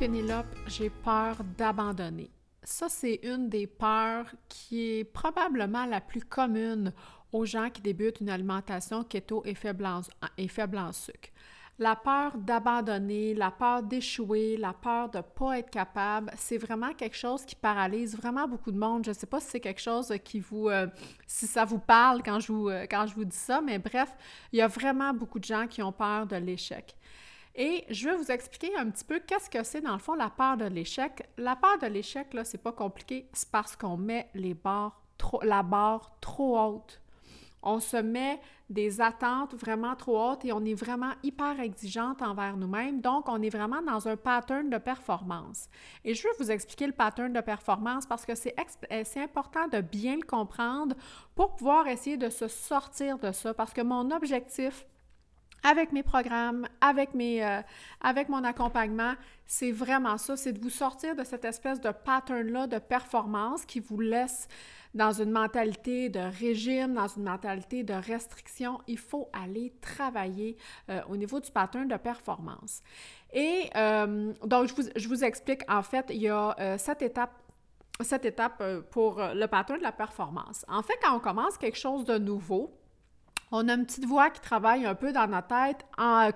Pénélope, j'ai peur d'abandonner. Ça, c'est une des peurs qui est probablement la plus commune aux gens qui débutent une alimentation keto et faible en, et sucre la peur d'abandonner, la peur d'échouer, la peur de ne pas être capable, c'est vraiment quelque chose qui paralyse vraiment beaucoup de monde. Je ne sais pas si c'est quelque chose qui vous, euh, si ça vous parle quand je vous, euh, quand je vous dis ça, mais bref, il y a vraiment beaucoup de gens qui ont peur de l'échec. Et je vais vous expliquer un petit peu qu'est-ce que c'est dans le fond la peur de l'échec. La peur de l'échec, là, c'est pas compliqué, c'est parce qu'on met les barres trop, la barre trop haute on se met des attentes vraiment trop hautes et on est vraiment hyper exigeante envers nous-mêmes. Donc, on est vraiment dans un pattern de performance. Et je veux vous expliquer le pattern de performance parce que c'est euh, important de bien le comprendre pour pouvoir essayer de se sortir de ça. Parce que mon objectif, avec mes programmes, avec, mes, euh, avec mon accompagnement, c'est vraiment ça, c'est de vous sortir de cette espèce de pattern-là de performance qui vous laisse dans une mentalité de régime, dans une mentalité de restriction. Il faut aller travailler euh, au niveau du pattern de performance. Et euh, donc, je vous, je vous, explique, en fait, il y a cette étape cette étape pour le pattern de la performance. En fait, quand on commence quelque chose de nouveau, on a une petite voix qui travaille un peu dans notre tête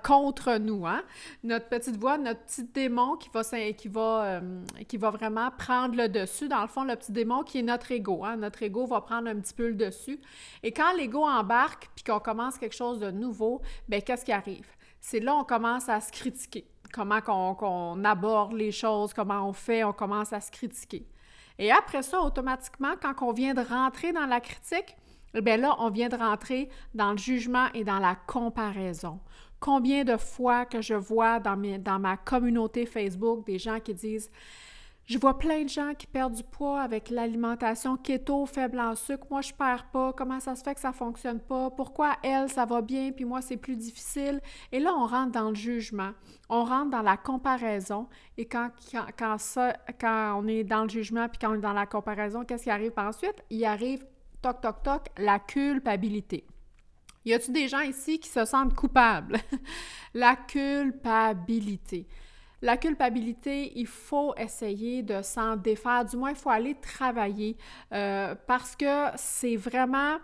contre nous, hein? Notre petite voix, notre petit démon euh, qui va vraiment prendre le dessus. Dans le fond, le petit démon qui est notre ego, hein? Notre ego va prendre un petit peu le dessus. Et quand l'ego embarque puis qu'on commence quelque chose de nouveau, bien, qu'est-ce qui arrive? C'est là on commence à se critiquer. Comment qu'on aborde les choses, comment on fait, on commence à se critiquer. Et après ça, automatiquement, quand on vient de rentrer dans la critique, eh bien là, on vient de rentrer dans le jugement et dans la comparaison. Combien de fois que je vois dans, dans ma communauté Facebook des gens qui disent je vois plein de gens qui perdent du poids avec l'alimentation keto, faible en sucre. Moi, je perds pas. Comment ça se fait que ça fonctionne pas? Pourquoi elle, ça va bien, puis moi, c'est plus difficile? Et là, on rentre dans le jugement. On rentre dans la comparaison. Et quand, quand, ça, quand on est dans le jugement, puis quand on est dans la comparaison, qu'est-ce qui arrive ensuite? Il arrive toc, toc, toc, la culpabilité. Y a-t-il des gens ici qui se sentent coupables? la culpabilité. La culpabilité, il faut essayer de s'en défaire, du moins il faut aller travailler euh, parce que c'est vraiment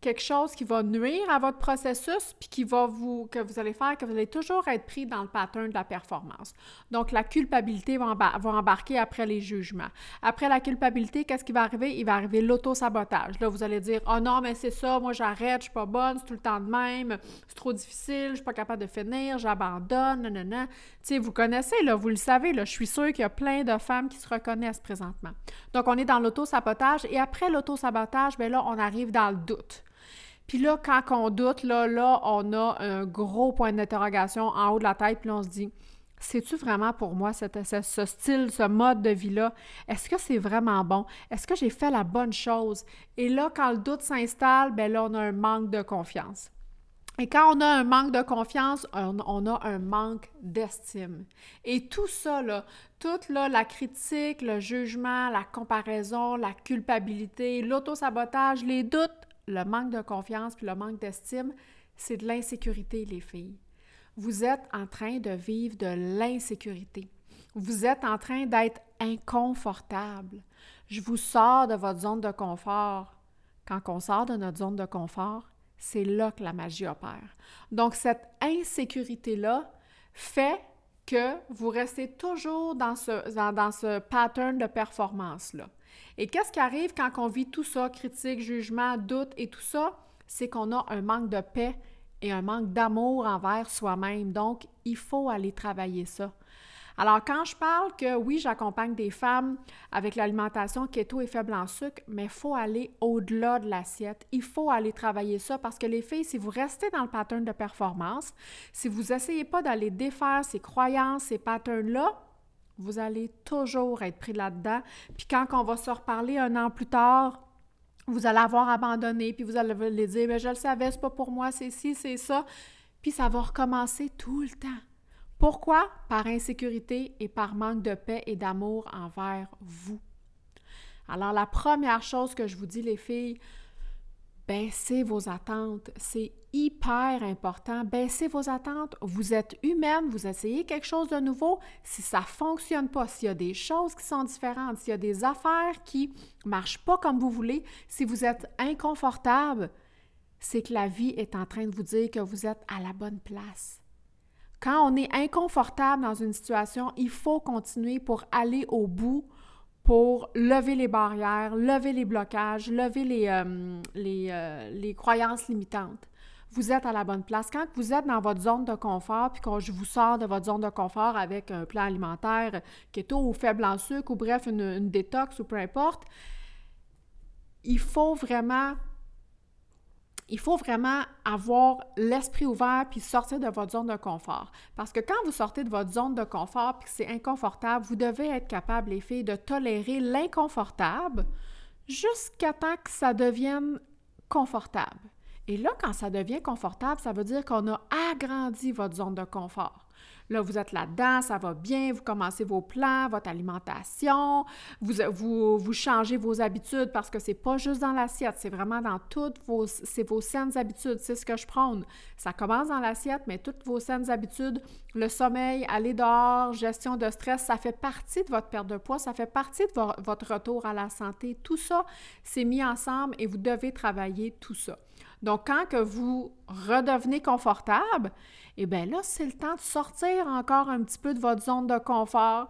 quelque chose qui va nuire à votre processus, puis qui va vous, que vous allez faire, que vous allez toujours être pris dans le pattern de la performance. Donc, la culpabilité va, embarquer après les jugements. Après la culpabilité, qu'est-ce qui va arriver? Il va arriver l'auto-sabotage. Là, vous allez dire, oh non, mais c'est ça, moi j'arrête, je suis pas bonne, c'est tout le temps de même, c'est trop difficile, je suis pas capable de finir, j'abandonne, non. Tu sais, vous connaissez, là, vous le savez, là, je suis sûre qu'il y a plein de femmes qui se reconnaissent présentement. Donc, on est dans l'auto-sabotage et après l'auto-sabotage, bien là, on arrive dans le doute. Puis là, quand on doute, là, là, on a un gros point d'interrogation en haut de la tête, puis on se dit c'est-tu vraiment pour moi ce, ce, style, ce mode de vie-là? Est-ce que c'est vraiment bon? Est-ce que j'ai fait la bonne chose? Et là, quand le doute s'installe, ben là, on a un manque de confiance. Et quand on a un manque de confiance, on, a un manque d'estime. Et tout ça, là, toute là, la critique, le jugement, la comparaison, la culpabilité, l'autosabotage, les doutes, le manque de confiance puis le manque d'estime, c'est de l'insécurité, les filles. Vous êtes en train de vivre de l'insécurité. Vous êtes en train d'être inconfortable. Je vous sors de votre zone de confort. Quand on sort de notre zone de confort, c'est là que la magie opère. Donc, cette insécurité-là fait que vous restez toujours dans ce, dans, dans ce pattern de performance-là. Et qu'est-ce qui arrive quand on vit tout ça, critique, jugement, doute et tout ça? C'est qu'on a un manque de paix et un manque d'amour envers soi-même. Donc, il faut aller travailler ça. Alors, quand je parle que oui, j'accompagne des femmes avec l'alimentation keto et faible en sucre, mais il faut aller au-delà de l'assiette. Il faut aller travailler ça parce que les filles, si vous restez dans le pattern de performance, si vous n'essayez pas d'aller défaire ces croyances, ces patterns-là, Vous allez toujours être pris là-dedans. Puis quand on va se reparler un an plus tard, vous allez avoir abandonné, puis vous allez dire, mais je le savais, c'est pas pour moi, c'est ci, c'est ça. Puis ça va recommencer tout le temps. Pourquoi? Par insécurité et par manque de paix et d'amour envers vous. Alors la première chose que je vous dis, les filles, baissez vos attentes. C'est hyper important. Baissez vos attentes. Vous êtes humaine, vous essayez quelque chose de nouveau. Si ça ne fonctionne pas, s'il y a des choses qui sont différentes, s'il y a des affaires qui ne marchent pas comme vous voulez, si vous êtes inconfortable, c'est que la vie est en train de vous dire que vous êtes à la bonne place. Quand on est inconfortable dans une situation, il faut continuer pour aller au bout pour lever les barrières, lever les blocages, lever les, euh, euh, les, croyances limitantes. Vous êtes à la bonne place. Quand vous êtes dans votre zone de confort, puis quand je vous sors de votre zone de confort avec un plan alimentaire keto ou faible en sucre, ou bref, une, une détox ou peu importe, il faut vraiment il faut vraiment avoir l'esprit ouvert puis sortir de votre zone de confort. Parce que quand vous sortez de votre zone de confort puis que c'est inconfortable, vous devez être capable, les filles, de tolérer l'inconfortable jusqu'à temps que ça devienne confortable. Et là, quand ça devient confortable, ça veut dire qu'on a agrandi votre zone de confort. Là, vous êtes là-dedans, ça va bien, vous commencez vos plans, votre alimentation, vous, changez vos habitudes parce que c'est pas juste dans l'assiette, c'est vraiment dans toutes vos, c'est vos saines habitudes, c'est ce que je prône. Ça commence dans l'assiette, mais toutes vos saines habitudes, le sommeil, aller dehors, gestion de stress, ça fait partie de votre perte de poids, ça fait partie de votre retour à la santé. Tout ça, c'est mis ensemble et vous devez travailler tout ça. Donc, quand que vous redevenez confortable, eh bien là, c'est le temps de sortir encore un petit peu de votre zone de confort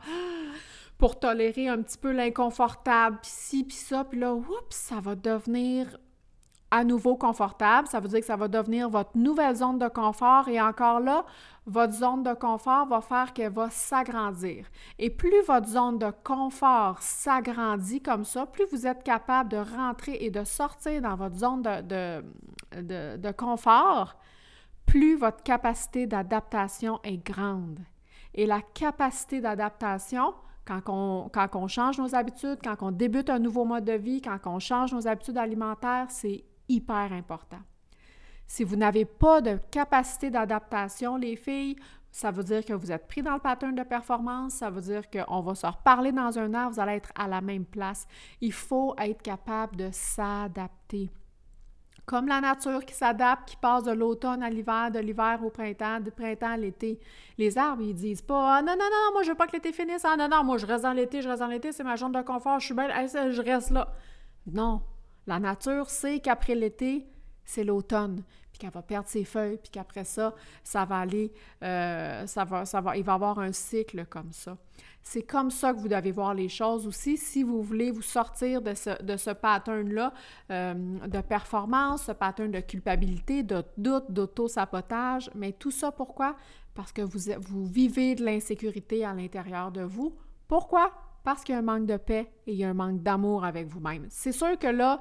pour tolérer un petit peu l'inconfortable, puis ci, puis ça, puis là, oups, ça va devenir à nouveau confortable. Ça veut dire que ça va devenir votre nouvelle zone de confort et encore là, votre zone de confort va faire qu'elle va s'agrandir. Et plus votre zone de confort s'agrandit comme ça, plus vous êtes capable de rentrer et de sortir dans votre zone de, de, de confort, plus votre capacité d'adaptation est grande. Et la capacité d'adaptation, quand on, quand on, change nos habitudes, quand on débute un nouveau mode de vie, quand on change nos habitudes alimentaires, c'est hyper important. Si vous n'avez pas de capacité d'adaptation, les filles, ça veut dire que vous êtes pris dans le pattern de performance, ça veut dire qu'on va se reparler dans un an, vous allez être à la même place. Il faut être capable de s'adapter. Comme la nature qui s'adapte, qui passe de l'automne à l'hiver, de l'hiver au printemps, du printemps à l'été. Les arbres, ils disent pas ah, non, non, non, moi je veux pas que l'été finisse. Ah non, non, moi je reste dans l'été, je reste dans l'été, c'est ma zone de confort, je suis belle, je reste là. Non. La nature sait qu'après l'été, c'est l'automne, puis qu'elle va perdre ses feuilles, puis qu'après ça, ça va aller, euh, il va y avoir un cycle comme ça. C'est comme ça que vous devez voir les choses aussi si vous voulez vous sortir de ce, de ce pattern-là euh, de performance, ce pattern de culpabilité, de doute, d'auto-sabotage. Mais tout ça, pourquoi? Parce que vous vivez de l'insécurité à l'intérieur de vous. Pourquoi? Parce qu'il y a un manque de paix et il y a un manque d'amour avec vous-même. C'est sûr que là,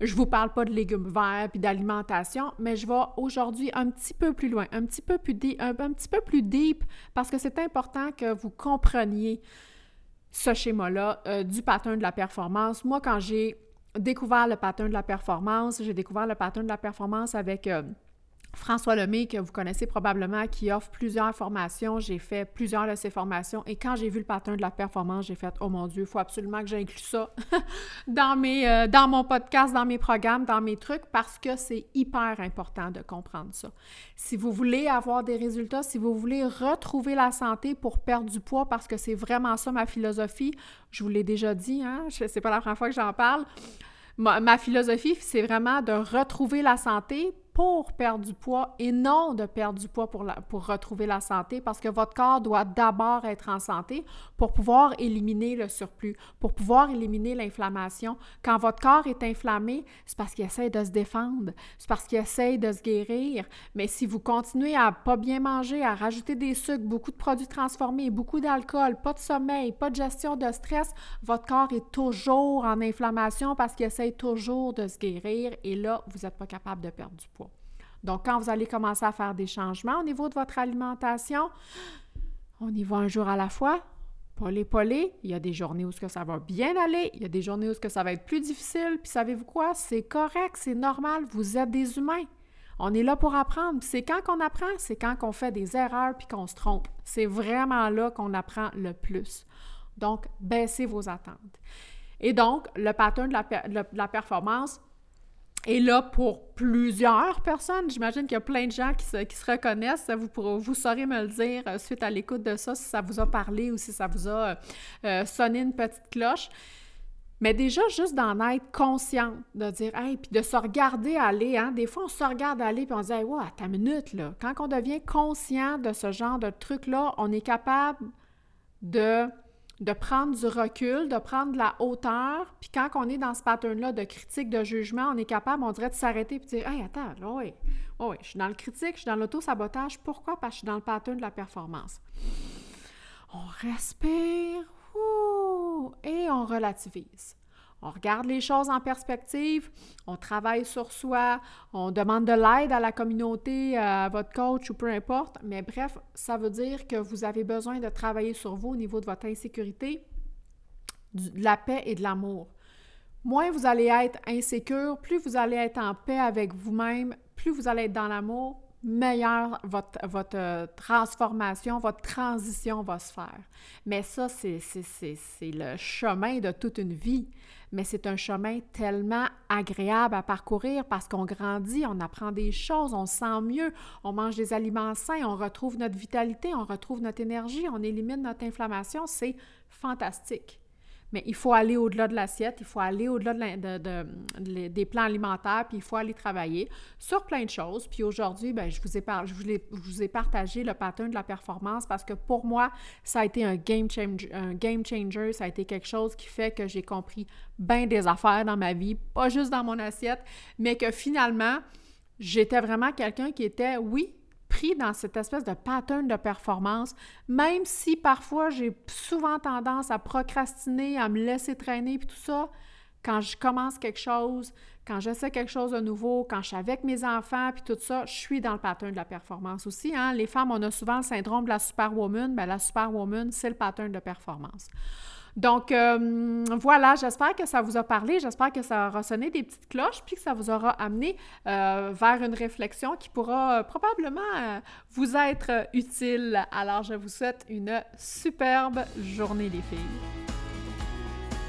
je vous parle pas de légumes verts puis d'alimentation, mais je vais aujourd'hui un petit peu plus loin, un petit peu plus deep, un, petit peu plus deep parce que c'est important que vous compreniez ce schéma-là euh, du pattern de la performance. Moi, quand j'ai découvert le pattern de la performance, j'ai découvert le pattern de la performance avec euh, François Lemay, que vous connaissez probablement, qui offre plusieurs formations. J'ai fait plusieurs de ces formations et quand j'ai vu le pattern de la performance, j'ai fait Oh mon Dieu, il faut absolument que j'inclue ça dans, mes, euh, dans mon podcast, dans mes programmes, dans mes trucs parce que c'est hyper important de comprendre ça. Si vous voulez avoir des résultats, si vous voulez retrouver la santé pour perdre du poids, parce que c'est vraiment ça ma philosophie, je vous l'ai déjà dit, hein, c'est pas la première fois que j'en parle. ma philosophie, c'est vraiment de retrouver la santé pour perdre du poids et non de perdre du poids pour, retrouver la santé parce que votre corps doit d'abord être en santé pour pouvoir éliminer le surplus, pour pouvoir éliminer l'inflammation. Quand votre corps est inflammé, c'est parce qu'il essaie de se défendre, c'est parce qu'il essaie de se guérir. Mais si vous continuez à pas bien manger, à rajouter des sucres, beaucoup de produits transformés, beaucoup d'alcool, pas de sommeil, pas de gestion de stress, votre corps est toujours en inflammation parce qu'il essaie toujours de se guérir et là, vous n'êtes pas capable de perdre du poids. Donc, quand vous allez commencer à faire des changements au niveau de votre alimentation, on y va un jour à la fois Polé, il y a des journées où ça va bien aller, il y a des journées où ça va être plus difficile, puis savez-vous quoi? C'est correct, c'est normal, vous êtes des humains. On est là pour apprendre. C'est quand qu'on apprend, c'est quand qu'on fait des erreurs puis qu'on se trompe. C'est vraiment là qu'on apprend le plus. Donc, baissez vos attentes. Et donc, le pattern de la, performance est là pour plusieurs personnes. J'imagine qu'il y a plein de gens qui se, reconnaissent. Vous, vous saurez me le dire euh, suite à l'écoute de ça, si ça vous a parlé ou si ça vous a euh, euh, sonné une petite cloche. Mais déjà, juste d'en être conscient, de dire, hey, puis de se regarder aller, hein. Des fois, on se regarde aller, puis on se dit, hey, wow, ta minute, là. Quand on devient conscient de ce genre de truc-là, on est capable de, de prendre du recul, de prendre de la hauteur. Puis quand on est dans ce pattern-là de critique, de jugement, on est capable, on dirait, de s'arrêter et de dire, hey, attends, là, oui, oui, je suis dans le critique, je suis dans l'auto-sabotage. Pourquoi? Parce que je suis dans le pattern de la performance. On respire, et on relativise. On regarde les choses en perspective, on travaille sur soi, on demande de l'aide à la communauté, à votre coach ou peu importe. Mais bref, ça veut dire que vous avez besoin de travailler sur vous au niveau de votre insécurité, de la paix et de l'amour. Moins vous allez être insécure, plus vous allez être en paix avec vous-même, plus vous allez être dans l'amour, meilleure votre, votre euh, transformation, votre transition va se faire. Mais ça, c'est le chemin de toute une vie. Mais c'est un chemin tellement agréable à parcourir parce qu'on grandit, on apprend des choses, on se sent mieux, on mange des aliments sains, on retrouve notre vitalité, on retrouve notre énergie, on élimine notre inflammation. C'est fantastique. Mais il faut aller au-delà de l'assiette, il faut aller au-delà de, des plans alimentaires, puis il faut aller travailler sur plein de choses. Puis aujourd'hui, ben, je, vous ai je, vous ai, partagé le pattern de la performance parce que pour moi, ça a été un game, changer, un game changer, ça a été quelque chose qui fait que j'ai compris bien des affaires dans ma vie, pas juste dans mon assiette, mais que finalement, j'étais vraiment quelqu'un qui était, oui, dans cette espèce de pattern de performance, même si parfois j'ai souvent tendance à procrastiner, à me laisser traîner, puis tout ça, quand je commence quelque chose, quand j'essaie quelque chose de nouveau, quand je suis avec mes enfants, puis tout ça, je suis dans le pattern de la performance aussi. Hein? Les femmes, on a souvent le syndrome de la superwoman. Bien, la superwoman, c'est le pattern de performance. Donc, euh, voilà, j'espère que ça vous a parlé, j'espère que ça aura sonné des petites cloches, puis que ça vous aura amené euh, vers une réflexion qui pourra euh, probablement vous être utile. Alors, je vous souhaite une superbe journée, les filles.